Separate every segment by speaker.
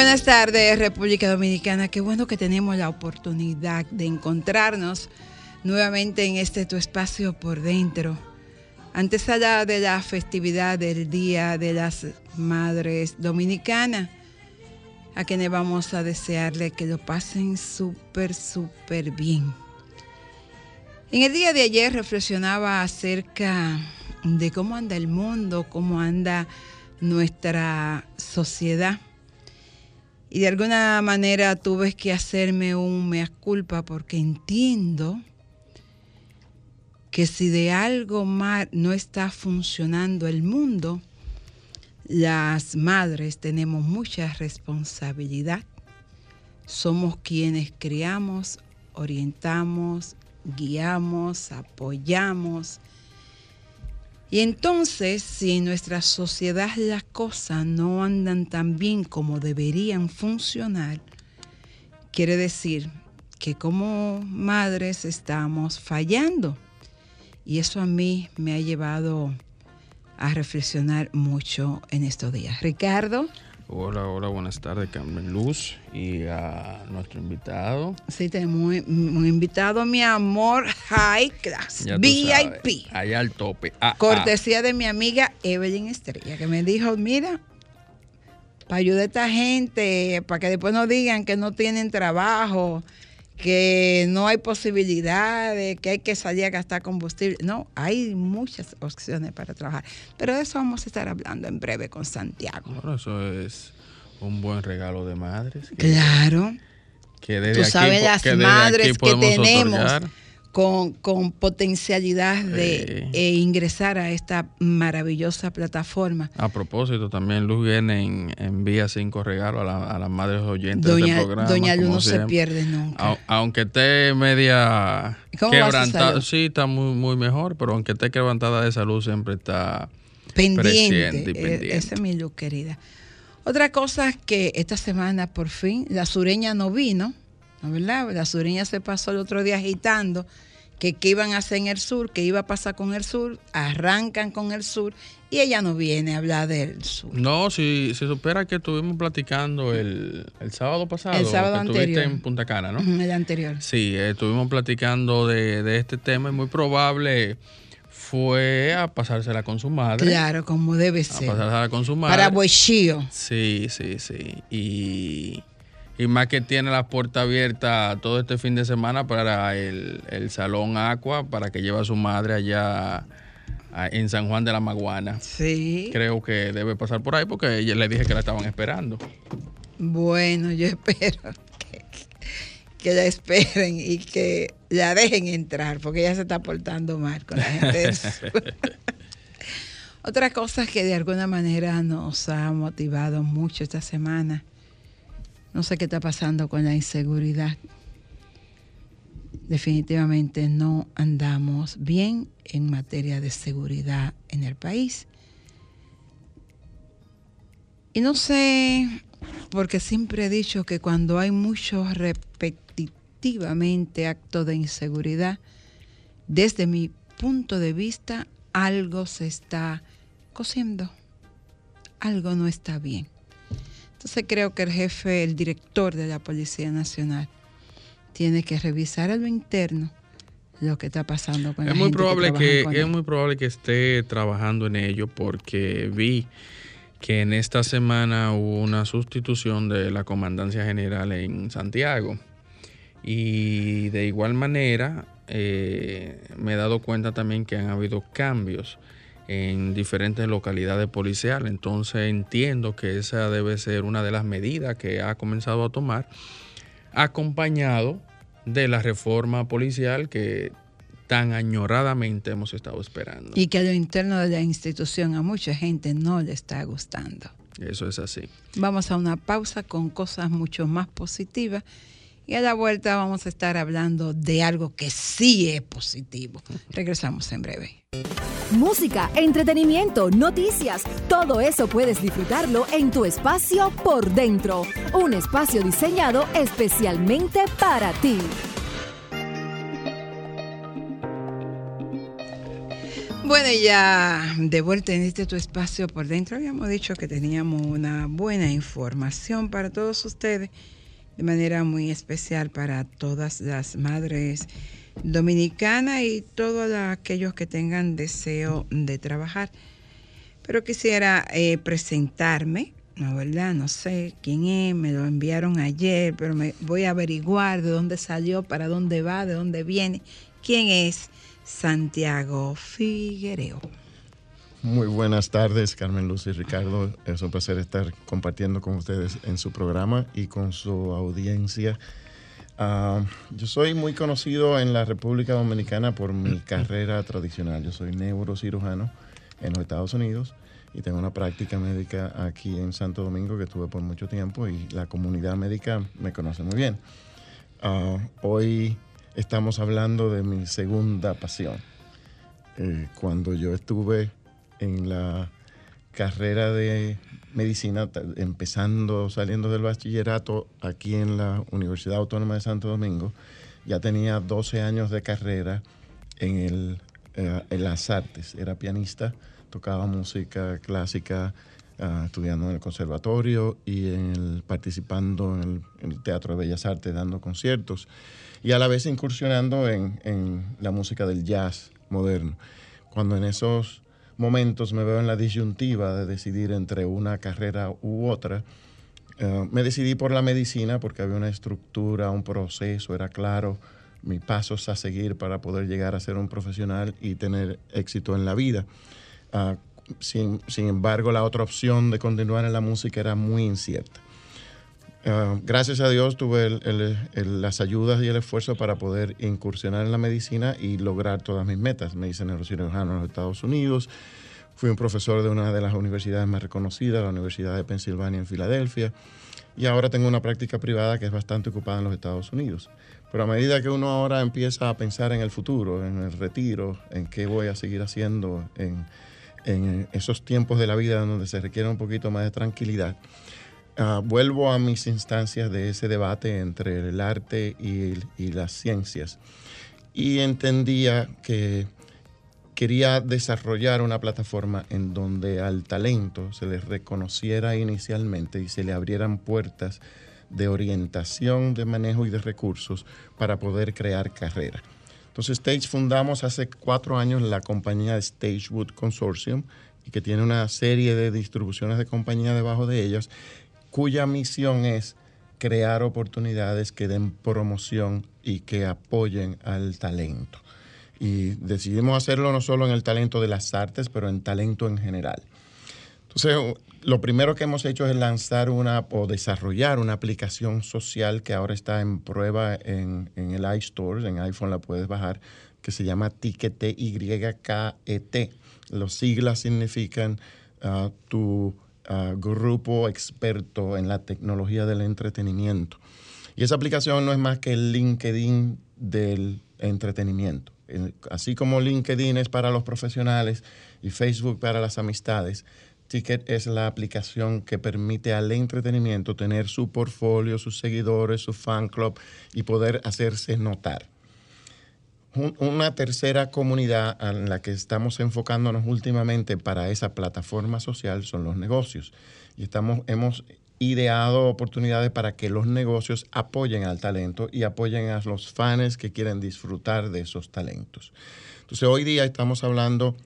Speaker 1: Buenas tardes, República Dominicana. Qué bueno que tenemos la oportunidad de encontrarnos nuevamente en este tu espacio por dentro. Antes allá de la festividad del Día de las Madres Dominicanas, a quienes vamos a desearle que lo pasen súper, súper bien. En el día de ayer reflexionaba acerca de cómo anda el mundo, cómo anda nuestra sociedad. Y de alguna manera tuve que hacerme un mea culpa porque entiendo que si de algo mal no está funcionando el mundo, las madres tenemos mucha responsabilidad. Somos quienes criamos, orientamos, guiamos, apoyamos. Y entonces, si en nuestra sociedad las cosas no andan tan bien como deberían funcionar, quiere decir que como madres estamos fallando. Y eso a mí me ha llevado a reflexionar mucho en estos días. Ricardo.
Speaker 2: Hola, hola, buenas tardes, Carmen Luz y a nuestro invitado.
Speaker 1: Sí, tenemos un, invitado, mi amor, high class, VIP.
Speaker 2: sabes, allá al tope. Ah, ah.
Speaker 1: Cortesía de mi amiga Evelyn Estrella, que me dijo, mira, para ayudar a esta gente, para que después no digan que no tienen trabajo, que no hay posibilidades, que hay que salir a gastar combustible. No, hay muchas opciones para trabajar. Pero de eso vamos a estar hablando en breve con Santiago.
Speaker 2: Bueno, eso es un buen regalo de madres. que-
Speaker 1: Claro.
Speaker 2: Que desde
Speaker 1: Tú
Speaker 2: aquí
Speaker 1: sabes
Speaker 2: po-
Speaker 1: las
Speaker 2: que desde
Speaker 1: madres
Speaker 2: aquí
Speaker 1: que tenemos
Speaker 2: otorgar.
Speaker 1: Con, con potencialidad de
Speaker 2: Eh.
Speaker 1: eh, ingresar a esta maravillosa plataforma.
Speaker 2: A propósito, también Luz Guenen envía cinco regalos a, la- a las madres oyentes
Speaker 1: Doña,
Speaker 2: del programa.
Speaker 1: Doña Luz no se pierde nunca.
Speaker 2: Au- aunque esté media
Speaker 1: ¿Cómo va su
Speaker 2: quebrantada, sí, está muy, muy mejor, pero aunque esté quebrantada de salud, siempre está
Speaker 1: pendiente.
Speaker 2: y
Speaker 1: Eh,
Speaker 2: pendiente.
Speaker 1: Esa es mi luz, querida. Otra cosa es que esta semana, por fin, la sureña no vino, ¿no verdad? La sureña se pasó el otro día agitando que qué iban a hacer en el sur, que iba a pasar con el sur, arrancan con el sur y ella no viene a hablar del sur.
Speaker 2: No, si, si supera que estuvimos platicando el, el sábado pasado,
Speaker 1: El sábado
Speaker 2: que estuviste
Speaker 1: anterior.
Speaker 2: en Punta Cana, ¿no?
Speaker 1: El anterior.
Speaker 2: Sí, estuvimos platicando de, de este tema y muy probable fue a pasársela con su madre.
Speaker 1: Claro, como debe
Speaker 2: A
Speaker 1: ser.
Speaker 2: pasársela con su madre.
Speaker 1: Para Boichío.
Speaker 2: Sí, sí, sí. Y, y más que tiene la puerta abierta todo este fin de semana para el, el Salón Aqua, para que lleve a su madre allá en San Juan de la Maguana.
Speaker 1: Sí.
Speaker 2: Creo que debe pasar por ahí porque ella le dije que la estaban esperando.
Speaker 1: Bueno, yo espero que, que la esperen y que la dejen entrar, porque ella se está portando mal con la gente. Otra cosa que de alguna manera nos ha motivado mucho esta semana, no sé qué está pasando con la inseguridad. Definitivamente no andamos bien en materia de seguridad en el país. Y no sé porque siempre he dicho que cuando hay mucho repetitivamente acto de inseguridad, desde mi punto de vista, algo se está cosiendo, algo no está bien. Entonces creo que el jefe, el director de la Policía Nacional, tiene que revisar a lo interno lo que está pasando con
Speaker 2: Es
Speaker 1: la
Speaker 2: muy
Speaker 1: gente
Speaker 2: probable que es muy probable que esté trabajando en ello porque vi que en esta semana hubo una sustitución de la comandancia general en Santiago. Y de igual manera eh, me he dado cuenta también que han habido cambios en diferentes localidades policiales entonces entiendo que esa debe ser una de las medidas que ha comenzado a tomar acompañado de la reforma policial que tan añoradamente hemos estado esperando.
Speaker 1: Y que a lo interno de la institución a mucha gente no le está gustando.
Speaker 2: Eso es así.
Speaker 1: Vamos a una pausa con cosas mucho más positivas y a la vuelta vamos a estar hablando de algo que sí es positivo. Regresamos en breve.
Speaker 3: Música, entretenimiento, noticias, todo eso puedes disfrutarlo en tu espacio por dentro. Un espacio diseñado especialmente para ti.
Speaker 1: Bueno, ya de vuelta en este tu espacio por dentro, habíamos dicho que teníamos una buena información para todos ustedes, de manera muy especial para todas las madres dominicanas y todos aquellos que tengan deseo de trabajar. Pero quisiera eh, presentarme, ¿no verdad? No sé quién es, me lo enviaron ayer, pero me voy a averiguar de dónde salió, para dónde va, de dónde viene, quién es Santiago Figuereo.
Speaker 4: Muy buenas tardes, Carmen Luz y Ricardo. Es un placer estar compartiendo con ustedes en su programa y con su audiencia. Ah, yo soy muy conocido en la República Dominicana por mi carrera tradicional. Yo soy neurocirujano en los Estados Unidos y tengo una práctica médica aquí en Santo Domingo que tuve por mucho tiempo y la comunidad médica me conoce muy bien. Ah, hoy estamos hablando de mi segunda pasión. Eh, cuando yo estuve en la carrera de medicina, empezando, saliendo del bachillerato aquí en la Universidad Autónoma de Santo Domingo, ya tenía 12 años de carrera en, el, eh, en las artes. Era pianista, tocaba música clásica, ah, estudiando en el conservatorio y en el- participando en el, en el Teatro de Bellas Artes, dando conciertos y a la vez incursionando en, en la música del jazz moderno. Cuando en esos momentos me veo en la disyuntiva de decidir entre una carrera u otra, eh, me decidí por la medicina porque había una estructura, un proceso, era claro mis pasos a seguir para poder llegar a ser un profesional y tener éxito en la vida. Ah, sin, sin embargo, la otra opción de continuar en la música era muy incierta. Ah, gracias a Dios tuve el- el- el- las ayudas y el esfuerzo para poder incursionar en la medicina y lograr todas mis metas. Me hice neurocirujano en los Estados Unidos, fui un profesor de una de las universidades más reconocidas, la Universidad de Pensilvania en Filadelfia, y ahora tengo una práctica privada que es bastante ocupada en los Estados Unidos. Pero a medida que uno ahora empieza a pensar en el futuro, en el retiro, en qué voy a seguir haciendo en, en esos tiempos de la vida donde se requiere un poquito más de tranquilidad, Ah, vuelvo a mis instancias de ese debate entre el arte y, y las ciencias. Y entendía que quería desarrollar una plataforma en donde al talento se le reconociera inicialmente y se le abrieran puertas de orientación, de manejo y de recursos para poder crear carrera. Entonces Stage fundamos hace cuatro años la compañía Stagewood Consortium y que tiene una serie de distribuciones de compañía debajo de ellas cuya misión es crear oportunidades que den promoción y que apoyen al talento. Y decidimos hacerlo no solo en el talento de las artes, pero en talento en general. Entonces, lo primero que hemos hecho es lanzar una o desarrollar una aplicación social que ahora está en prueba en, en el iStore, en iPhone la puedes bajar, que se llama Ticket YKET. Los siglas significan ah, tu ah, grupo experto en la tecnología del entretenimiento. Y esa aplicación no es más que el LinkedIn del entretenimiento. Así como LinkedIn es para los profesionales y Facebook para las amistades, Ticket es la aplicación que permite al entretenimiento tener su portfolio, sus seguidores, su fan club y poder hacerse notar. Un- Una tercera comunidad en la que estamos enfocándonos últimamente para esa plataforma social son los negocios. Y estamos, hemos ideado oportunidades para que los negocios apoyen al talento y apoyen a los fans que quieren disfrutar de esos talentos. Entonces hoy día estamos hablando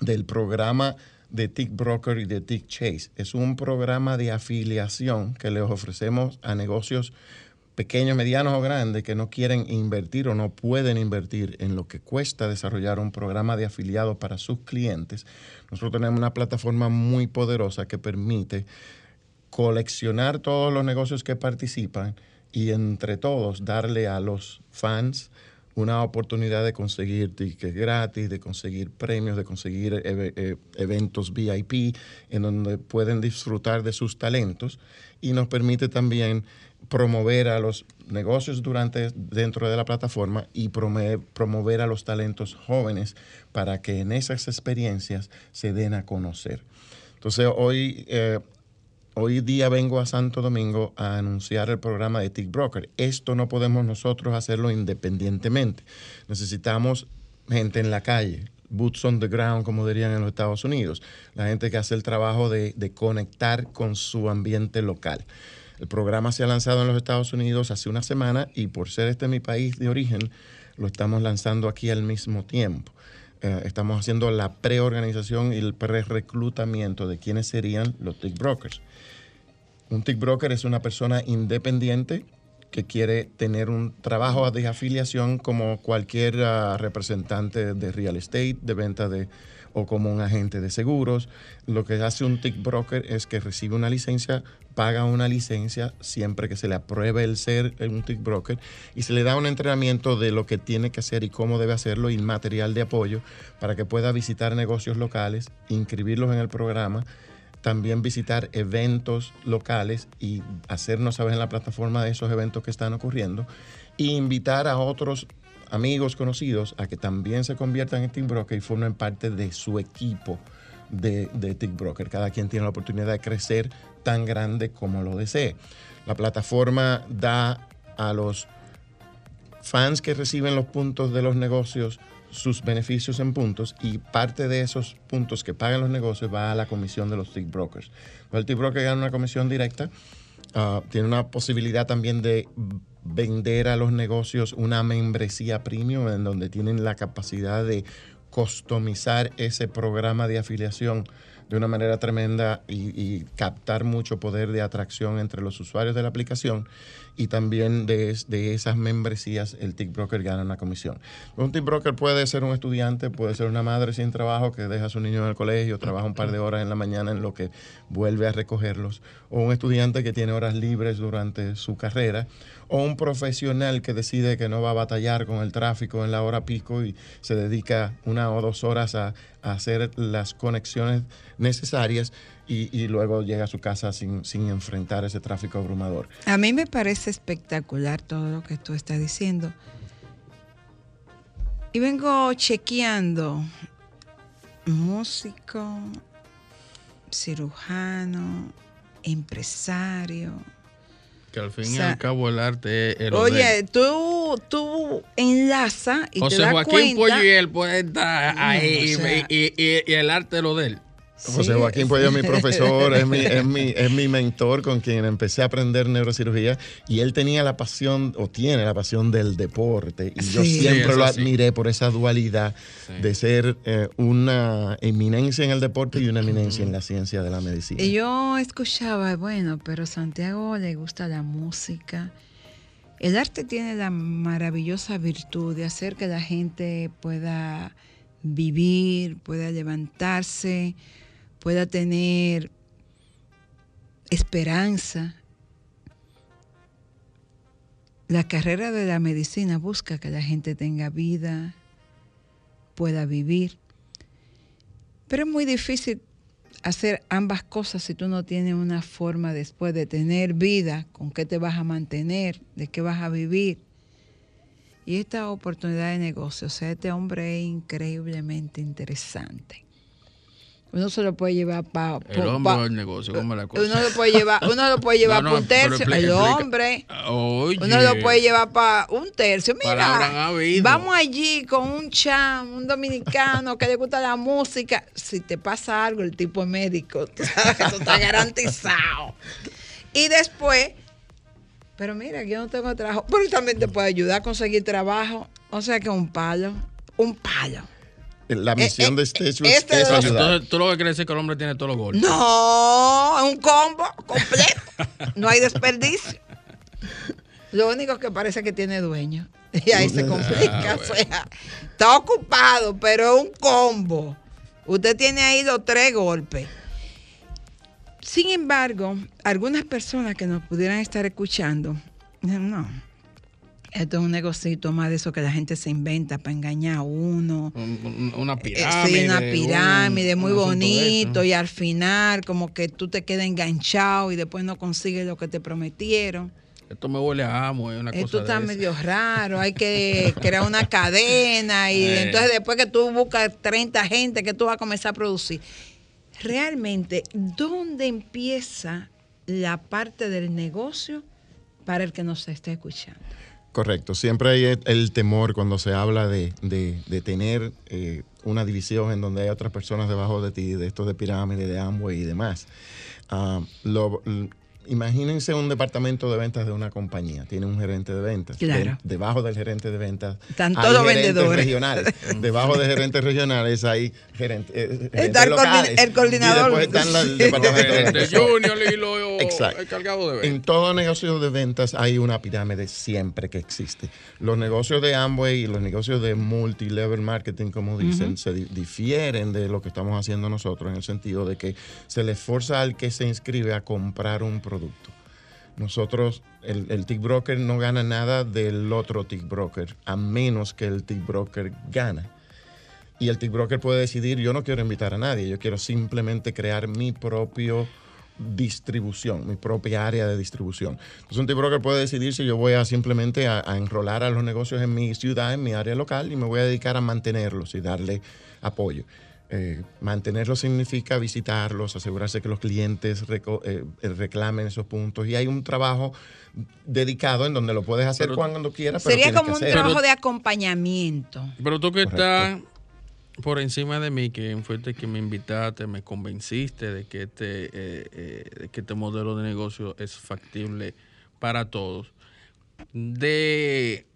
Speaker 4: del programa de Tick Broker y de Tick Chase. Es un programa de afiliación que les ofrecemos a negocios pequeños, medianos o grandes que no quieren invertir o no pueden invertir en lo que cuesta desarrollar un programa de afiliados para sus clientes. Nosotros tenemos una plataforma muy poderosa que permite coleccionar todos los negocios que participan y entre todos darle a los fans una oportunidad de conseguir tickets gratis, de conseguir premios, de conseguir eh, eventos VIP en donde pueden disfrutar de sus talentos y nos permite también promover a los negocios durante dentro de la plataforma y prome- promover a los talentos jóvenes para que en esas experiencias se den a conocer. Entonces hoy eh, Hoy día vengo a Santo Domingo a anunciar el programa de Tick Broker. Esto no podemos nosotros hacerlo independientemente. Necesitamos gente en la calle, boots on the ground, como dirían en los Estados Unidos. La gente que hace el trabajo de, de conectar con su ambiente local. El programa se ha lanzado en los Estados Unidos hace una semana y por ser este mi país de origen, lo estamos lanzando aquí al mismo tiempo. Eh, estamos haciendo la preorganización y el pre-reclutamiento de quiénes serían los tick brokers. Un tick broker es una persona independiente que quiere tener un trabajo de afiliación como cualquier ah, representante de real estate, de venta de o como un agente de seguros. Lo que hace un tick broker es que recibe una licencia, paga una licencia siempre que se le apruebe el ser un tick broker y se le da un entrenamiento de lo que tiene que hacer y cómo debe hacerlo y material de apoyo para que pueda visitar negocios locales, inscribirlos en el programa, también visitar eventos locales y hacernos saber en la plataforma de esos eventos que están ocurriendo e invitar a otros amigos conocidos a que también se conviertan en Tick Broker y formen parte de su equipo de, de Tick Broker. Cada quien tiene la oportunidad de crecer tan grande como lo desee. La plataforma da a los fans que reciben los puntos de los negocios sus beneficios en puntos y parte de esos puntos que pagan los negocios va a la comisión de los tick brokers. El tick broker gana una comisión directa, ah, tiene una posibilidad también de vender a los negocios una membresía premium en donde tienen la capacidad de customizar ese programa de afiliación de una manera tremenda y, captar mucho poder de atracción entre los usuarios de la aplicación y también de, de esas membresías el tick broker gana una comisión. Un tick broker puede ser un estudiante, puede ser una madre sin trabajo que deja a su niño en el colegio, trabaja un par de horas en la mañana en lo que vuelve a recogerlos, o un estudiante que tiene horas libres durante su carrera, o un profesional que decide que no va a batallar con el tráfico en la hora pico y se dedica una o dos horas a hacer las conexiones necesarias y, luego llega a su casa sin, sin enfrentar ese tráfico abrumador.
Speaker 1: A mí me parece espectacular todo lo que tú estás diciendo. Y vengo chequeando músico, cirujano, empresario.
Speaker 2: Que al fin
Speaker 1: O
Speaker 2: y
Speaker 1: sea,
Speaker 2: al cabo el arte es el
Speaker 1: Oye, tú, tú enlaza y te
Speaker 2: José
Speaker 1: das
Speaker 2: Joaquín
Speaker 1: cuenta.
Speaker 2: Polliel puede estar ahí
Speaker 1: o sea-
Speaker 2: y, y- y- y el arte es lo de él.
Speaker 4: José
Speaker 1: Sí.
Speaker 4: Joaquín Pollo es mi profesor, es mi, es, mi, es mi mentor con quien empecé a aprender neurocirugía y él tenía la pasión o tiene la pasión del deporte y yo
Speaker 1: Sí.
Speaker 4: siempre
Speaker 2: Sí,
Speaker 4: lo
Speaker 2: sí.
Speaker 4: admiré por esa dualidad
Speaker 2: Sí.
Speaker 4: de ser eh, una eminencia en el deporte y una eminencia en la ciencia de la medicina.
Speaker 1: Y yo escuchaba, bueno, pero Santiago le gusta la música. El arte tiene la maravillosa virtud de hacer que la gente pueda vivir, pueda levantarse, pueda tener esperanza. La carrera de la medicina busca que la gente tenga vida, pueda vivir. Pero es muy difícil hacer ambas cosas si tú no tienes una forma después de tener vida, con qué te vas a mantener, de qué vas a vivir. Y esta oportunidad de negocio, o sea, este hombre es increíblemente interesante. Uno se lo puede llevar para...
Speaker 2: El hombre o el negocio, ¿cómo es la cosa?
Speaker 1: Uno lo puede llevar, uno lo puede llevar
Speaker 2: No,
Speaker 1: para un tercio.
Speaker 2: explica-
Speaker 1: el hombre.
Speaker 2: Oye.
Speaker 1: Uno lo puede llevar para un tercio. Mira, vamos allí con un cham, un dominicano que le gusta la música. Si te pasa algo, el tipo es médico. Tú sabes que eso está garantizado. Y después, pero mira, yo no tengo trabajo. Pero también te puede ayudar a conseguir trabajo. O sea que un palo, un palo.
Speaker 4: La misión
Speaker 1: eh,
Speaker 4: de Stage
Speaker 1: este
Speaker 4: es.
Speaker 2: Entonces, tú lo que quieres decir que el hombre tiene todos los golpes.
Speaker 1: No, es un combo completo. No hay desperdicio. Lo único que parece que tiene dueño. Y ahí se complica.
Speaker 2: Ah,
Speaker 1: O sea, está ocupado, pero es un combo. Usted tiene ahí los tres golpes. Sin embargo, algunas personas que nos pudieran estar escuchando, dicen, no, esto es un negocito más de eso que la gente se inventa para engañar a uno.
Speaker 2: Un- un- Una
Speaker 1: Eh,
Speaker 2: pirámide.
Speaker 1: Sí, una pirámide
Speaker 2: un-
Speaker 1: muy
Speaker 2: un
Speaker 1: bonito y al final como que tú te quedas enganchado y después no consigues lo que te prometieron.
Speaker 2: Esto me huele a amo, es una cosa
Speaker 1: Esto
Speaker 2: de
Speaker 1: está
Speaker 2: esa.
Speaker 1: medio raro, hay que crear una cadena y
Speaker 2: Eh.
Speaker 1: entonces después que tú buscas 30 gente que tú vas a comenzar a producir. Realmente, ¿dónde empieza la parte del negocio para el que nos esté escuchando?
Speaker 4: Correcto. Siempre hay el, temor cuando se habla de, de- tener eh, una división en donde hay otras personas debajo de ti, de esto de pirámide, de Amway y demás. Ah, lo- imagínense un departamento de ventas de una compañía. Tiene un gerente de ventas.
Speaker 1: Claro.
Speaker 4: De- debajo del gerente de ventas
Speaker 1: Están
Speaker 4: hay
Speaker 1: todos
Speaker 4: gerentes
Speaker 1: vendedores.
Speaker 4: regionales. debajo de gerentes regionales hay gerente- eh, gerentes
Speaker 1: Está el
Speaker 4: locales.
Speaker 1: el coordinador.
Speaker 4: Y después están los
Speaker 1: Sí.
Speaker 4: departamentos de
Speaker 2: De
Speaker 4: ventas.
Speaker 2: Junior y lo
Speaker 4: Exacto.
Speaker 2: encargado de ver.
Speaker 4: En todo negocio de ventas hay una pirámide siempre que existe. Los negocios de Amway y los negocios de multilevel marketing, como dicen, se di- difieren de lo que estamos haciendo nosotros en el sentido de que se le forza al que se inscribe a comprar un producto. Nosotros, el, el tick broker no gana nada del otro tick broker, a menos que el tick broker gana. Y el tick broker puede decidir, yo no quiero invitar a nadie, yo quiero simplemente crear mi propio distribución, mi propia área de distribución. Entonces un tick broker puede decidir si yo voy a simplemente a, a enrolar a los negocios en mi ciudad, en mi área local, y me voy a dedicar a mantenerlos y darle apoyo. Eh, mantenerlos significa visitarlos, asegurarse que los clientes eh, eh, reclamen esos puntos. Y hay un trabajo dedicado en donde lo puedes hacer
Speaker 2: Pero-
Speaker 4: cuando quieras. pero
Speaker 1: Sería como
Speaker 4: que
Speaker 1: un trabajo de acompañamiento.
Speaker 2: Pero tú que estás por encima de mí, que fuiste que me invitaste, me convenciste de que este, eh, eh, de que este modelo de negocio es factible para todos. De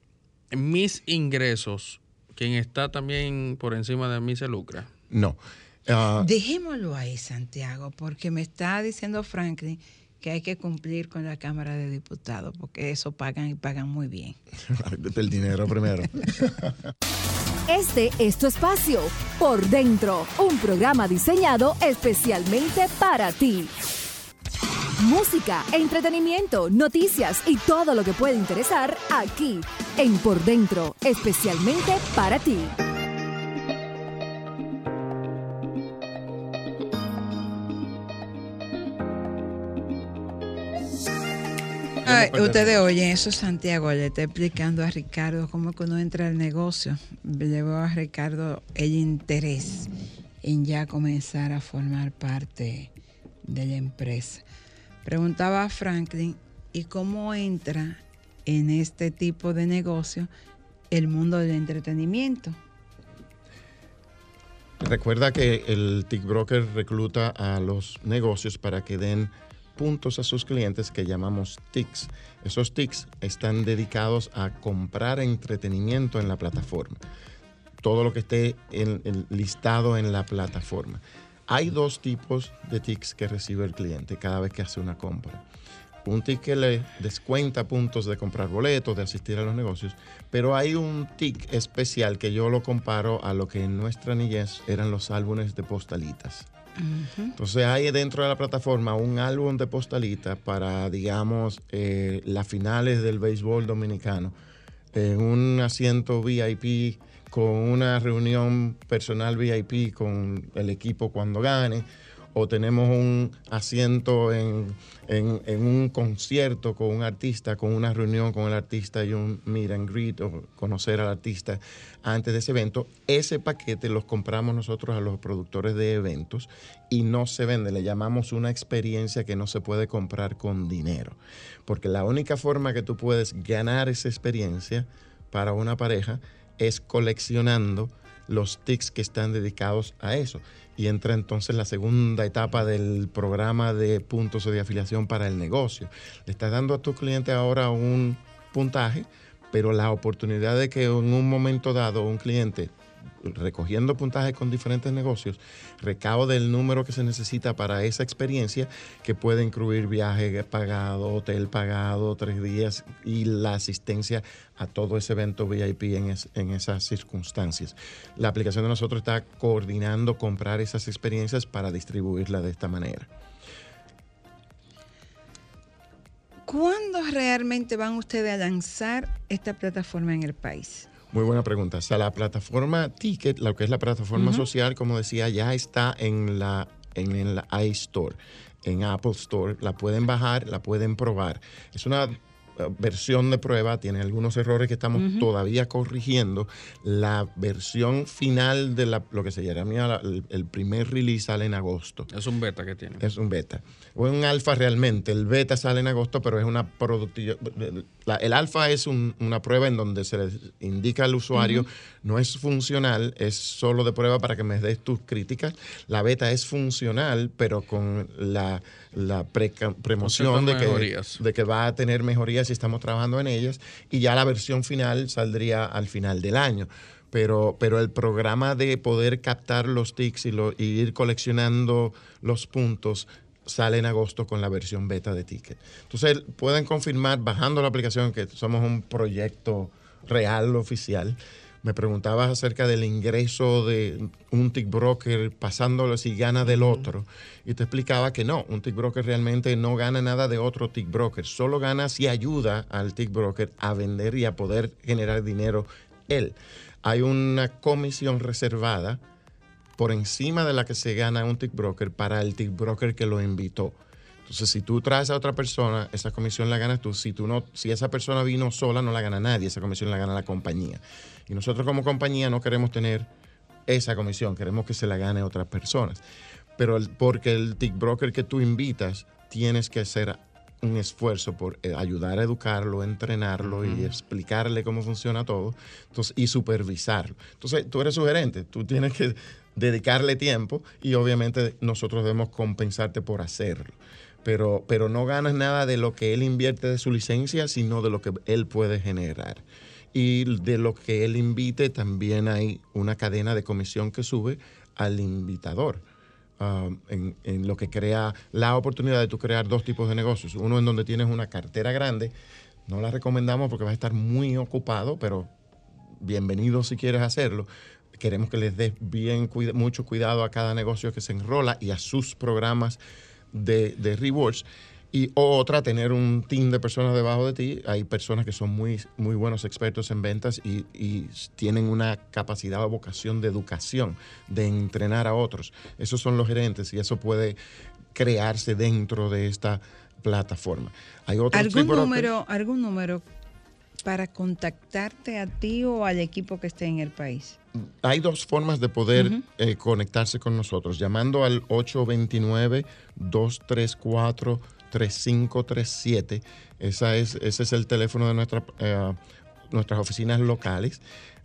Speaker 2: mis ingresos, quien está también por encima de mí se lucra.
Speaker 4: No. Ah,
Speaker 1: Dejémoslo ahí, Santiago, porque me está diciendo Franklin que hay que cumplir con la Cámara de Diputados, porque eso pagan y pagan muy bien.
Speaker 4: el dinero primero.
Speaker 3: Este es tu espacio, Por Dentro, un programa diseñado especialmente para ti. Música, entretenimiento, noticias y todo lo que puede interesar aquí en Por Dentro, especialmente para ti.
Speaker 1: Ay, ustedes oyen eso, Santiago le está explicando a Ricardo cómo que uno entra al negocio. Le veo a Ricardo el interés en ya comenzar a formar parte de la empresa. Preguntaba a Franklin, ¿y cómo entra en este tipo de negocio el mundo del entretenimiento?
Speaker 4: Recuerda que el tick broker recluta a los negocios para que den puntos a sus clientes que llamamos ticks. Esos ticks están dedicados a comprar entretenimiento en la plataforma. Todo lo que esté en- en- listado en la plataforma. Hay dos tipos de ticks que recibe el cliente cada vez que hace una compra. Un tick que le descuenta puntos de comprar boletos, de asistir a los negocios, pero hay un tick especial que yo lo comparo a lo que en nuestra niñez eran los álbumes de postalitas. Entonces hay dentro de la plataforma un álbum de postalitas para, digamos, eh, las finales del béisbol dominicano, en un asiento VIP con una reunión personal VIP con el equipo cuando gane, o tenemos un asiento en, en- un concierto con un artista, con una reunión con el artista y un meet and greet o conocer al artista antes de ese evento, ese paquete los compramos nosotros a los productores de eventos y no se vende, le llamamos una experiencia que no se puede comprar con dinero, porque la única forma que tú puedes ganar esa experiencia para una pareja es coleccionando los tics que están dedicados a eso. Y entra entonces la segunda etapa del programa de puntos de afiliación para el negocio. Le estás dando a tu cliente ahora un puntaje, pero la oportunidad de que en un momento dado un cliente recogiendo puntajes con diferentes negocios, recaude el número que se necesita para esa experiencia, que puede incluir viaje pagado, hotel pagado, tres días y la asistencia a todo ese evento VIP en, es- en esas circunstancias. La aplicación de nosotros está coordinando comprar esas experiencias para distribuirla de esta manera.
Speaker 1: ¿Cuándo realmente van ustedes a lanzar esta plataforma en el país?
Speaker 4: Muy buena pregunta. O sea, la plataforma Ticket, lo que es la plataforma social, como decía, ya está en la en el iStore, en Apple Store. La pueden bajar, la pueden probar. Es una versión de prueba, tiene algunos errores que estamos todavía corrigiendo. La versión final de la, lo que se llama la- el, el primer release sale en agosto.
Speaker 2: Es un beta que tiene.
Speaker 4: Es un beta. O es un alfa realmente. El beta sale en agosto, pero es una productividad. el alfa es un- una prueba en donde se le indica al usuario, no es funcional, es solo de prueba para que me des tus críticas. La beta es funcional, pero con la, la preca- premoción de que, de que va a tener mejorías estamos trabajando en ellas. Y ya la versión final saldría al final del año. Pero, pero el programa de poder captar los tics y, y ir coleccionando los puntos sale en agosto con la versión beta de Ticket. Entonces pueden confirmar bajando la aplicación que somos un proyecto real, oficial. Me preguntabas acerca del ingreso de un tick broker pasándolo si gana del otro. Y te explicaba que no, un tick broker realmente no gana nada de otro tick broker. Solo gana si ayuda al tick broker a vender y a poder generar dinero él. Hay una comisión reservada por encima de la que se gana un tick broker para el tick broker que lo invitó. Entonces, si tú traes a otra persona, esa comisión la ganas tú. Si tú no, si esa persona vino sola, no la gana nadie, esa comisión la gana la compañía. Y nosotros como compañía no queremos tener esa comisión, queremos que se la gane otras personas. Pero el- porque el tick broker que tú invitas, tienes que hacer un esfuerzo por eh, ayudar a educarlo, entrenarlo y explicarle cómo funciona todo entonces, y supervisarlo. Entonces, tú eres sugerente, tú tienes que dedicarle tiempo y obviamente nosotros debemos compensarte por hacerlo. Pero, pero no ganas nada de lo que él invierte de su licencia, sino de lo que él puede generar. Y de lo que él invite, también hay una cadena de comisión que sube al invitador. um, en, lo que crea la oportunidad de tú crear dos tipos de negocios. Uno en donde tienes una cartera grande, no la recomendamos porque vas a estar muy ocupado, pero bienvenido si quieres hacerlo. Queremos que les des bien mucho cuidado a cada negocio que se enrola y a sus programas de rewards. Y otra, tener un team de personas debajo de ti. Hay personas que son muy, muy buenos expertos en ventas y, y tienen una capacidad o vocación de educación, de entrenar a otros. Esos son los gerentes y eso puede crearse dentro de esta plataforma. Hay otros
Speaker 1: ¿Algún número, ¿Algún número para contactarte a ti o al equipo que esté en el país?
Speaker 4: Hay dos formas de poder eh, conectarse con nosotros, llamando al 829-234-3537. Esa es, ese es el teléfono de eh, nuestras oficinas locales.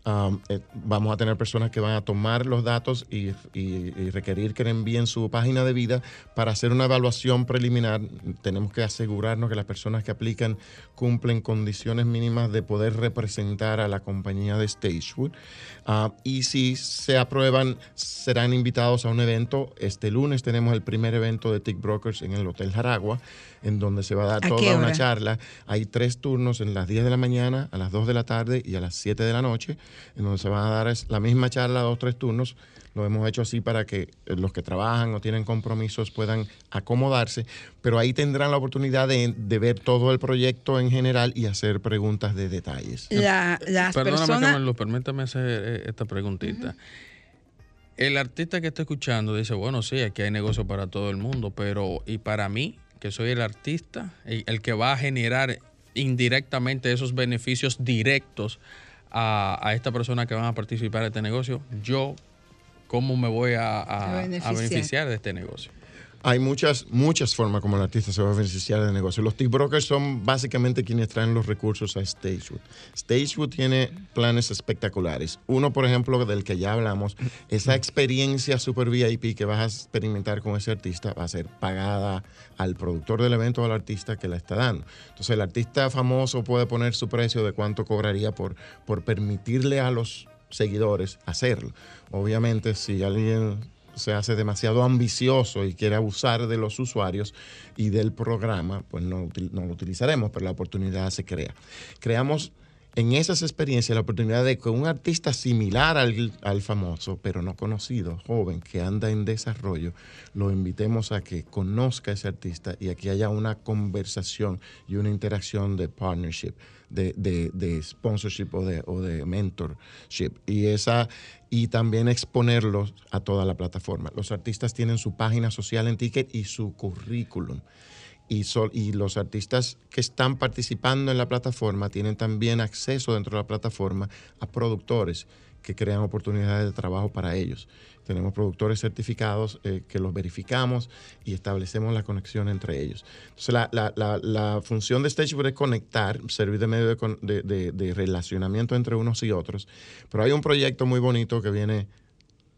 Speaker 4: Um, eh, vamos a tener personas que van a tomar los datos y, y- y requerir que envíen su página de vida para hacer una evaluación preliminar. Tenemos que asegurarnos que las personas que aplican cumplen condiciones mínimas de poder representar a la compañía de Stagewood. Ah, y si se aprueban, serán invitados a un evento. Este lunes tenemos el primer evento de TIC Brokers en el Hotel Jaragua, en donde se va a dar
Speaker 1: ¿A qué
Speaker 4: toda una charla. Hay tres turnos en las 10 de la mañana, a las 2 de la tarde y a las 7 de la noche, en donde se van a dar es- la misma charla, dos, tres turnos. Lo hemos hecho así para que eh, los que trabajan o tienen compromisos puedan acomodarse, pero ahí tendrán la oportunidad de, de ver todo el proyecto en general y hacer preguntas de detalles.
Speaker 1: La- las
Speaker 2: Perdóname,
Speaker 1: personas...
Speaker 2: Luz, permítame hacer eh, esta preguntita. el artista que está escuchando dice, bueno, sí, aquí hay negocio para todo el mundo, pero y para mí, que soy el artista, el que va a generar indirectamente esos beneficios directos a, a esta persona que van a participar en este negocio, yo, ¿cómo me voy a, a-
Speaker 1: A
Speaker 2: a
Speaker 1: beneficiar.
Speaker 2: beneficiar de este negocio?
Speaker 4: Hay muchas, muchas formas como el artista se va a beneficiar del negocio. Los tip brokers son básicamente quienes traen los recursos a Stagewood. Stagewood tiene planes espectaculares. Uno, por ejemplo, del que ya hablamos, esa experiencia super VIP que vas a experimentar con ese artista va a ser pagada al productor del evento o al artista que la está dando. Entonces, el artista famoso puede poner su precio de cuánto cobraría por, por permitirle a los seguidores hacerlo. Obviamente, si alguien se hace demasiado ambicioso y quiere abusar de los usuarios y del programa, pues no, no lo utilizaremos, pero la oportunidad se crea. Creamos en esas experiencias la oportunidad de que un artista similar al, al famoso, pero no conocido, joven, que anda en desarrollo, lo invitemos a que conozca a ese artista y aquí haya una conversación y una interacción de partnership, de, de- sponsorship o de, o de mentorship. Y, esa, y también exponerlos a toda la plataforma. Los artistas tienen su página social en Ticket y su currículum y, sol- y los artistas que están participando en la plataforma tienen también acceso dentro de la plataforma a productores que crean oportunidades de trabajo para ellos. Tenemos productores certificados eh, que los verificamos y establecemos la conexión entre ellos. Entonces, la, la- la- función de Stagewood es conectar, servir de medio de, de- de- relacionamiento entre unos y otros. Pero hay un proyecto muy bonito que viene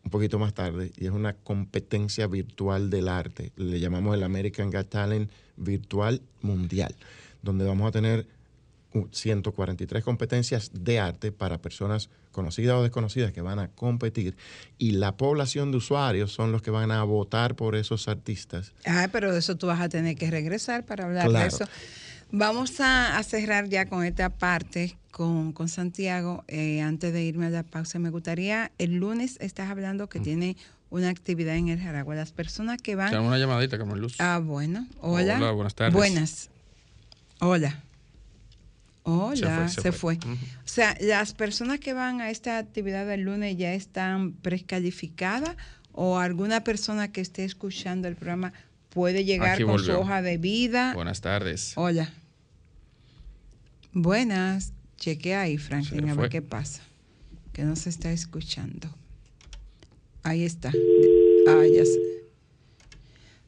Speaker 4: un poquito más tarde y es una competencia virtual del arte. Le llamamos el American Got Talent Virtual Mundial, donde vamos a tener 143 competencias de arte para personas conocidas o desconocidas que van a competir y la población de usuarios son los que van a votar por esos artistas.
Speaker 1: Ah, pero de eso tú vas a tener que regresar para hablar de eso. Vamos a, a cerrar ya con esta parte con, con Santiago. Eh, antes de irme a la pausa, me gustaría, el lunes estás hablando que tiene una actividad en el Jaragua. Las personas que van...
Speaker 2: Echame una llamadita, Carmen Luz.
Speaker 1: Ah, bueno. Hola.
Speaker 2: Hola, buenas tardes.
Speaker 1: Buenas. Hola. Hola,
Speaker 2: Se
Speaker 1: se
Speaker 2: fue, se fue.
Speaker 1: O sea, las personas que van a esta actividad del lunes ya están precalificadas o alguna persona que esté escuchando el programa puede llegar
Speaker 2: Aquí
Speaker 1: con su hoja de vida.
Speaker 2: Buenas tardes.
Speaker 1: Hola. Buenas. Chequea ahí, Franklin, a ver qué pasa. Que no se está escuchando. Ahí está. Ah, ya sé.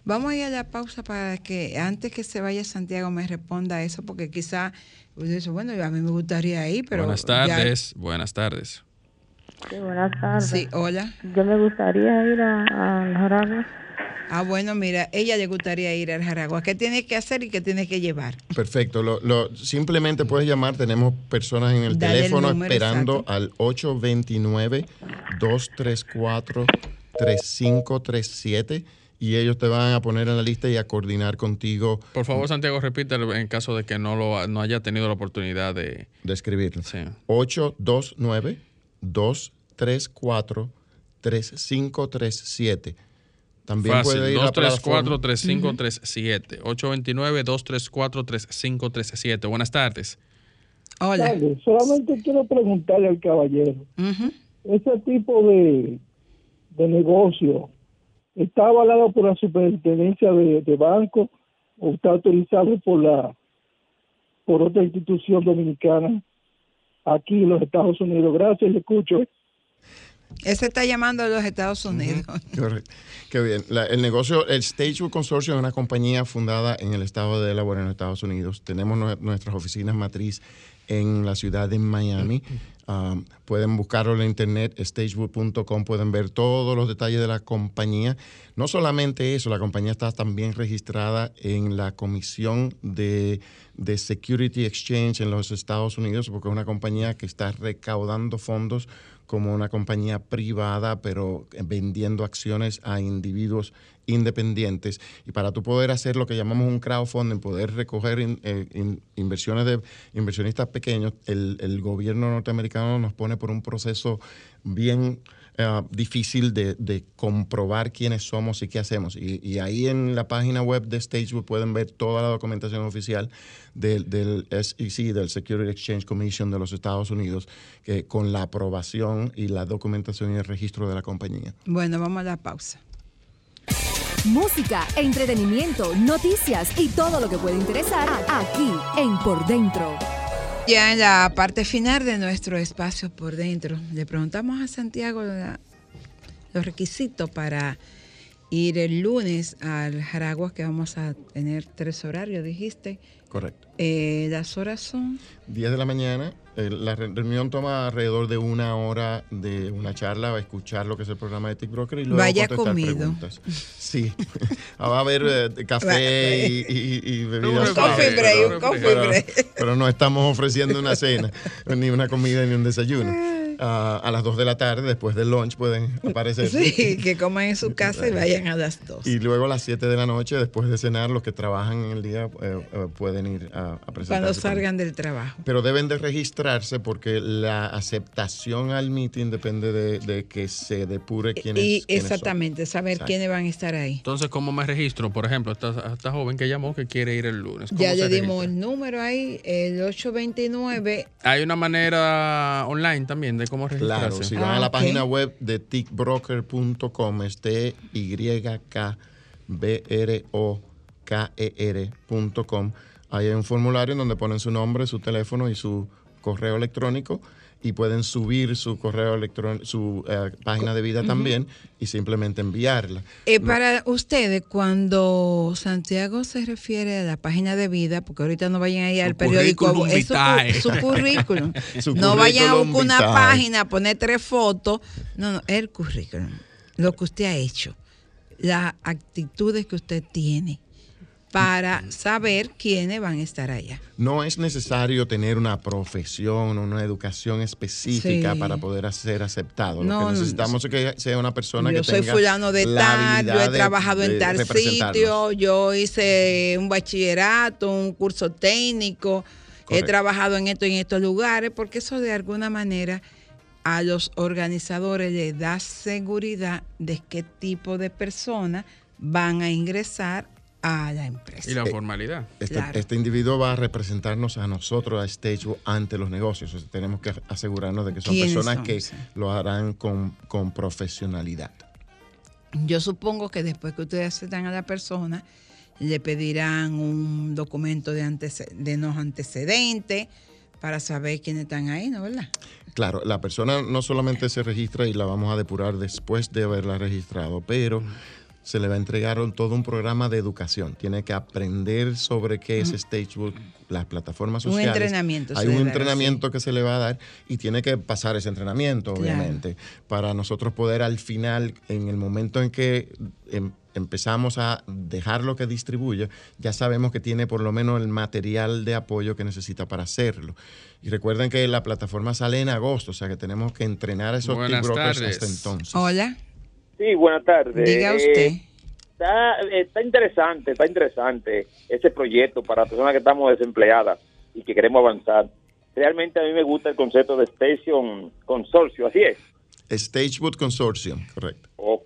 Speaker 1: Vamos a ir a la pausa para que antes que se vaya Santiago me responda a eso, porque quizá usted dice, bueno, a mí me gustaría ir, pero.
Speaker 2: buenas
Speaker 1: ya-
Speaker 2: tardes. Buenas tardes.
Speaker 5: Sí, buenas tardes.
Speaker 1: Sí, hola.
Speaker 5: Yo me gustaría ir a, a Jaragua.
Speaker 1: Ah, bueno, mira, ella le gustaría ir al Jaragua. ¿Qué tiene que hacer y qué tiene que llevar?
Speaker 4: Perfecto. Lo, lo- simplemente puedes llamar. Tenemos personas en el
Speaker 1: Dale el
Speaker 4: teléfono
Speaker 1: número
Speaker 4: esperando
Speaker 1: exacto.
Speaker 4: al 829-234-3537 y ellos te van a poner en la lista y a coordinar contigo
Speaker 2: Por favor, Santiago, repítelo en caso de que no lo no haya tenido la oportunidad de.
Speaker 4: de escribirlo.
Speaker 2: Sí.
Speaker 4: 829-234-3537. También
Speaker 2: Fácil.
Speaker 4: puede ir a la plataforma.
Speaker 2: 234-3537. 829-234-3537. Buenas tardes.
Speaker 1: Hola.
Speaker 6: Solamente quiero preguntarle al caballero, ese tipo de, de negocio está avalado por la superintendencia de, de banco o está autorizado por la por otra institución dominicana aquí en los Estados Unidos. Gracias, le escucho.
Speaker 1: Ese está llamando a los Estados Unidos.
Speaker 4: Correcto. Qué bien. La- el negocio, el Stagewood Consortium es una compañía fundada en el estado de Delaware, en los Estados Unidos. Tenemos nue- nuestras oficinas matriz en la ciudad de Miami. Um, pueden buscarlo en la internet, stagewood.com, pueden ver todos los detalles de la compañía. No solamente eso, la compañía está también registrada en la Comisión de, de Security Exchange en los Estados Unidos, porque es una compañía que está recaudando fondos como una compañía privada, pero vendiendo acciones a individuos independientes. Y para tú poder hacer lo que llamamos un crowdfunding, poder recoger eh, in- inversiones de inversionistas pequeños, el, el gobierno norteamericano nos pone por un proceso bien eh, difícil de, de comprobar quiénes somos y qué hacemos. Y, y ahí en la página web de Stagewood pueden ver toda la documentación oficial del, del SEC, del Security Exchange Commission de los Estados Unidos, que con la aprobación y la documentación y el registro de la compañía.
Speaker 1: Bueno, vamos a la pausa.
Speaker 3: Música, entretenimiento, noticias y todo lo que puede interesar aquí en Por Dentro.
Speaker 1: Ya en la parte final de nuestro espacio por dentro, le preguntamos a Santiago la- los requisitos para ir el lunes al Jaragua, que vamos a tener tres horarios, dijiste.
Speaker 4: Correcto.
Speaker 1: Eh, las horas son
Speaker 4: 10 de la mañana. Eh, la re- reunión toma alrededor de una hora de una charla, va a escuchar lo que es el programa de Tick Broker y luego
Speaker 1: Vaya
Speaker 4: contestar
Speaker 1: comido.
Speaker 4: preguntas. Sí. Ah, va a haber eh, café y, y- y bebidas.
Speaker 1: Un coffee break,
Speaker 4: pero-
Speaker 1: un coffee
Speaker 4: pero-
Speaker 1: break.
Speaker 4: Pero no estamos ofreciendo una cena, ni una comida, ni un desayuno. A las 2 de la tarde, después del lunch, pueden aparecer.
Speaker 1: sí, que coman en su casa y vayan a las dos.
Speaker 4: Y luego a las 7 de la noche, después de cenar, los que trabajan en el día eh, eh, pueden ir a, a presentarse.
Speaker 1: Cuando salgan del trabajo.
Speaker 4: pero deben de registrarse porque la aceptación al meeting depende de, de que se depure quiénes,
Speaker 1: Y
Speaker 4: quiénes son.
Speaker 1: exactamente, saber
Speaker 4: Exacto.
Speaker 1: quiénes van a estar ahí.
Speaker 2: Entonces, ¿cómo me registro? Por ejemplo, esta, esta joven que llamó que quiere ir el lunes. ¿Cómo
Speaker 1: Ya le dimos
Speaker 2: registra?
Speaker 1: el número ahí, el 829.
Speaker 2: Hay una manera online también de cómo registrarse.
Speaker 4: Claro, si van
Speaker 1: Ah,
Speaker 4: a la
Speaker 1: ok.
Speaker 4: página web de tickbroker.com, es T-Y-K-B-R-O-K-E-R.com, ahí hay un formulario en donde ponen su nombre, su teléfono y su correo electrónico y pueden subir su correo electrónico, su eh, página de vida también y simplemente enviarla.
Speaker 1: Eh, para ustedes, cuando Santiago se refiere a la página de vida, porque ahorita no vayan a ir al periódico, es su, su currículum.
Speaker 4: Su
Speaker 1: no vayan a buscar una
Speaker 4: vitae.
Speaker 1: página, poner tres fotos. No, no, el currículum. Lo que usted ha hecho, las actitudes que usted tiene para saber quiénes van a estar allá.
Speaker 4: No es necesario tener una profesión, una educación específica
Speaker 1: Sí.
Speaker 4: para poder ser aceptado.
Speaker 1: No,
Speaker 4: Lo que necesitamos es que sea una persona
Speaker 1: yo
Speaker 4: que
Speaker 1: soy
Speaker 4: tenga
Speaker 1: fulano de tal, yo he
Speaker 4: de-
Speaker 1: trabajado en
Speaker 4: de
Speaker 1: tal sitio, yo hice un bachillerato, un curso técnico, he trabajado en esto y en estos lugares, porque eso de alguna manera a los organizadores les da seguridad de qué tipo de personas van a ingresar a la empresa.
Speaker 2: Y la formalidad.
Speaker 4: Este,
Speaker 1: Claro.
Speaker 4: este individuo va a representarnos a nosotros, a Stage ante los negocios. O sea, tenemos que asegurarnos de que son
Speaker 1: ¿Quiénes
Speaker 4: personas
Speaker 1: son?
Speaker 4: que
Speaker 1: Sí.
Speaker 4: lo harán con, con profesionalidad.
Speaker 1: Yo supongo que después que ustedes aceptan a la persona, le pedirán un documento de, de los antecedentes para saber quiénes están ahí, ¿no verdad?
Speaker 4: Claro, la persona no solamente se registra y la vamos a depurar después de haberla registrado, pero se le va a entregar un- todo un programa de educación. Tiene que aprender sobre qué es Stagebook, las plataformas
Speaker 1: Un
Speaker 4: sociales.
Speaker 1: entrenamiento se
Speaker 4: Hay un entrenamiento que se le va a dar y tiene que pasar ese entrenamiento,
Speaker 1: Claro.
Speaker 4: obviamente, para nosotros poder al final, en el momento en que em- empezamos a dejar lo que distribuye, ya sabemos que tiene por lo menos el material de apoyo que necesita para hacerlo. Y recuerden que la plataforma sale en agosto, o sea que tenemos que entrenar a esos
Speaker 2: tardes.
Speaker 4: hasta entonces.
Speaker 1: Hola,
Speaker 7: Sí, buenas tardes.
Speaker 1: diga
Speaker 7: Eh,
Speaker 1: usted.
Speaker 7: está, está interesante, está interesante ese proyecto para personas que estamos desempleadas y que queremos avanzar. Realmente a mí me gusta el concepto de Station Consorcio, así es.
Speaker 4: Stageboot Consortium, correcto.
Speaker 7: Ok.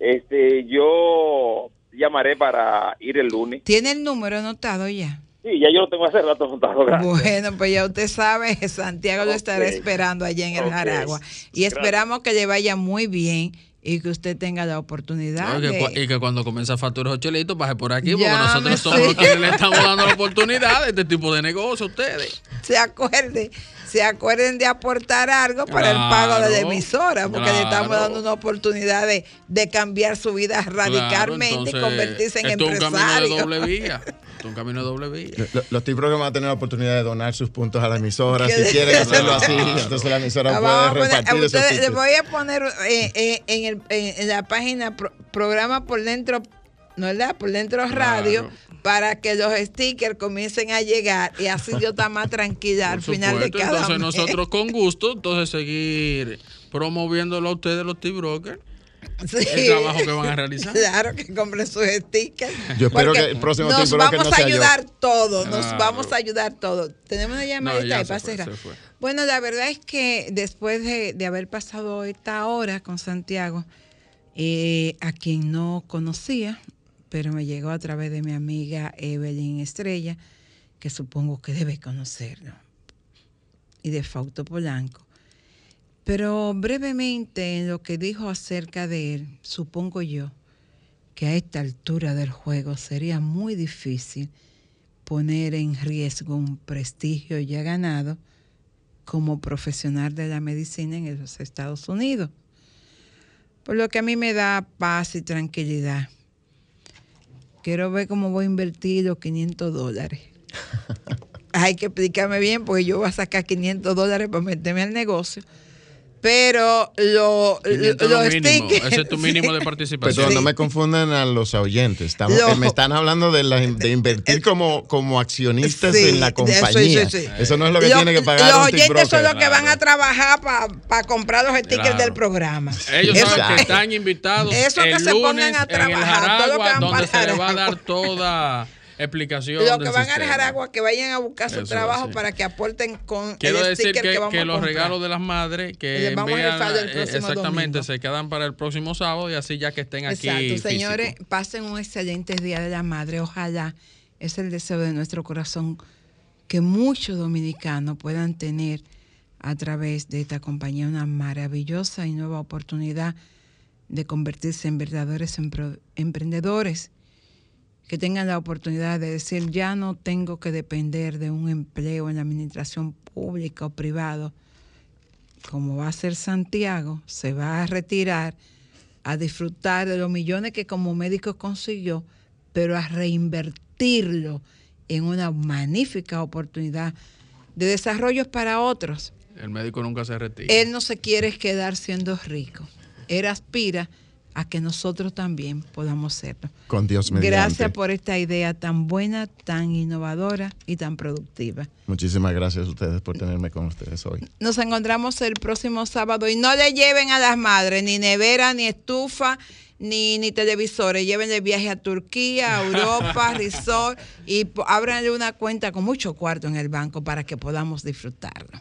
Speaker 7: Este, yo llamaré para ir el lunes.
Speaker 1: ¿Tiene el número anotado ya?
Speaker 7: Sí, ya yo lo tengo hace rato anotado, gracias.
Speaker 1: Bueno, pues ya usted sabe, Santiago lo estará esperando allá en el. Jaragua. Y esperamos que le vaya muy bien y que usted tenga la oportunidad.
Speaker 2: No, y, que,
Speaker 1: de-
Speaker 2: cua- y que cuando comienza a facturar los chelitos, baje por aquí, porque nosotros somos los que le estamos dando la oportunidad de este tipo de negocio a ustedes.
Speaker 1: se acuerde, se acuerden de aportar algo para el pago de la emisora, porque le estamos dando una oportunidad de, de cambiar su vida radicalmente
Speaker 2: Claro,
Speaker 1: y convertirse en
Speaker 2: esto es un camino
Speaker 1: empresario.
Speaker 2: de doble vía. Esto es un camino de doble vía.
Speaker 4: Lo- Los tip brokers van a tener la oportunidad de donar sus puntos a la emisora.
Speaker 1: Que
Speaker 4: Si quieren hacerlo así, entonces la emisora puede
Speaker 1: poner-
Speaker 4: repartir
Speaker 1: a
Speaker 4: esos
Speaker 1: ustedes- les voy a poner eh, eh, en, el- en- la página pro- programa por dentro, ¿no verdad? Por dentro radio, para que los stickers comiencen a llegar y así yo estar más tranquila al final de cada
Speaker 2: entonces
Speaker 1: mes.
Speaker 2: nosotros con gusto, entonces seguir promoviéndolo a ustedes los T-Brokers
Speaker 1: Sí.
Speaker 2: el trabajo que van a realizar.
Speaker 1: Claro, que compren sus stickers.
Speaker 4: Yo espero que el próximo
Speaker 1: Nos vamos
Speaker 4: no
Speaker 1: a ayudar todos, nos
Speaker 2: Claro.
Speaker 1: vamos a ayudar todos. Tenemos una llamadita
Speaker 2: se
Speaker 1: para. Bueno, la verdad es que después de, de haber pasado esta hora con Santiago, eh, a quien no conocía, pero me llegó a través de mi amiga Evelyn Estrella, que supongo que debe conocerlo, y de Fausto Polanco. Pero brevemente en lo que dijo acerca de él, supongo yo que a esta altura del juego sería muy difícil poner en riesgo un prestigio ya ganado como profesional de la medicina en los Estados Unidos. Por lo que a mí me da paz y tranquilidad. Quiero ver cómo voy a invertir los 500 dólares. Hay que explicarme bien porque yo voy a sacar 500 dólares para meterme al negocio. Pero lo,
Speaker 2: 500
Speaker 1: los
Speaker 2: lo mínimo.
Speaker 1: stickers-
Speaker 2: Ese es tu mínimo de
Speaker 4: Perdón,
Speaker 2: participación.
Speaker 4: no me confundan a los oyentes. Estamos, eh, me están hablando de, la- de invertir como, como accionistas
Speaker 1: Sí,
Speaker 4: en la compañía.
Speaker 1: sí, sí, sí.
Speaker 4: Eso no es lo que
Speaker 1: Los-
Speaker 4: tiene que pagar
Speaker 1: Los oyentes son los que van a trabajar para comprar los stickers
Speaker 2: Claro.
Speaker 1: del programa.
Speaker 2: Ellos
Speaker 1: Eso-
Speaker 2: saben que están invitados
Speaker 1: Eso que
Speaker 2: el
Speaker 1: se
Speaker 2: lunes
Speaker 1: pongan a
Speaker 2: en el
Speaker 1: trabajar, todo lo que
Speaker 2: Jaragua,
Speaker 1: van
Speaker 2: donde
Speaker 1: para
Speaker 2: se les va a
Speaker 1: Jaragua.
Speaker 2: dar toda explicación
Speaker 1: Los
Speaker 2: del
Speaker 1: que van a
Speaker 2: sistema.
Speaker 1: Jaragua que vayan a buscar su
Speaker 2: Eso,
Speaker 1: trabajo
Speaker 2: sí.
Speaker 1: para que aporten con
Speaker 2: Quiero
Speaker 1: el
Speaker 2: decir que,
Speaker 1: que, vamos
Speaker 2: que
Speaker 1: a
Speaker 2: los regalos de las madres que
Speaker 1: vamos a
Speaker 2: envían,
Speaker 1: el
Speaker 2: eh, exactamente
Speaker 1: domingo.
Speaker 2: se quedan para el próximo sábado y así ya que estén aquí
Speaker 1: Exacto,
Speaker 2: físico.
Speaker 1: señores, pasen un excelente día de la madre. Ojalá, es el deseo de nuestro corazón, que muchos dominicanos puedan tener a través de esta compañía una maravillosa y nueva oportunidad de convertirse en verdaderos empre- emprendedores, que tengan la oportunidad de decir, ya no tengo que depender de un empleo en la administración pública o privado, como va a ser Santiago, se va a retirar a disfrutar de los millones que como médico consiguió, pero a reinvertirlo en una magnífica oportunidad de desarrollos para otros.
Speaker 2: El médico nunca se retira.
Speaker 1: Él no se quiere quedar siendo rico. Él aspira a que nosotros también podamos serlo.
Speaker 4: Con Dios mediante.
Speaker 1: Gracias por esta idea tan buena, tan innovadora y tan productiva.
Speaker 4: Muchísimas gracias a ustedes por tenerme con ustedes hoy.
Speaker 1: Nos encontramos el próximo sábado y no le lleven a las madres ni nevera, ni estufa, ni, ni televisores. Llévenle viaje a Turquía, a Europa, resort y ábranle una cuenta con mucho cuarto en el banco para que podamos disfrutarlo.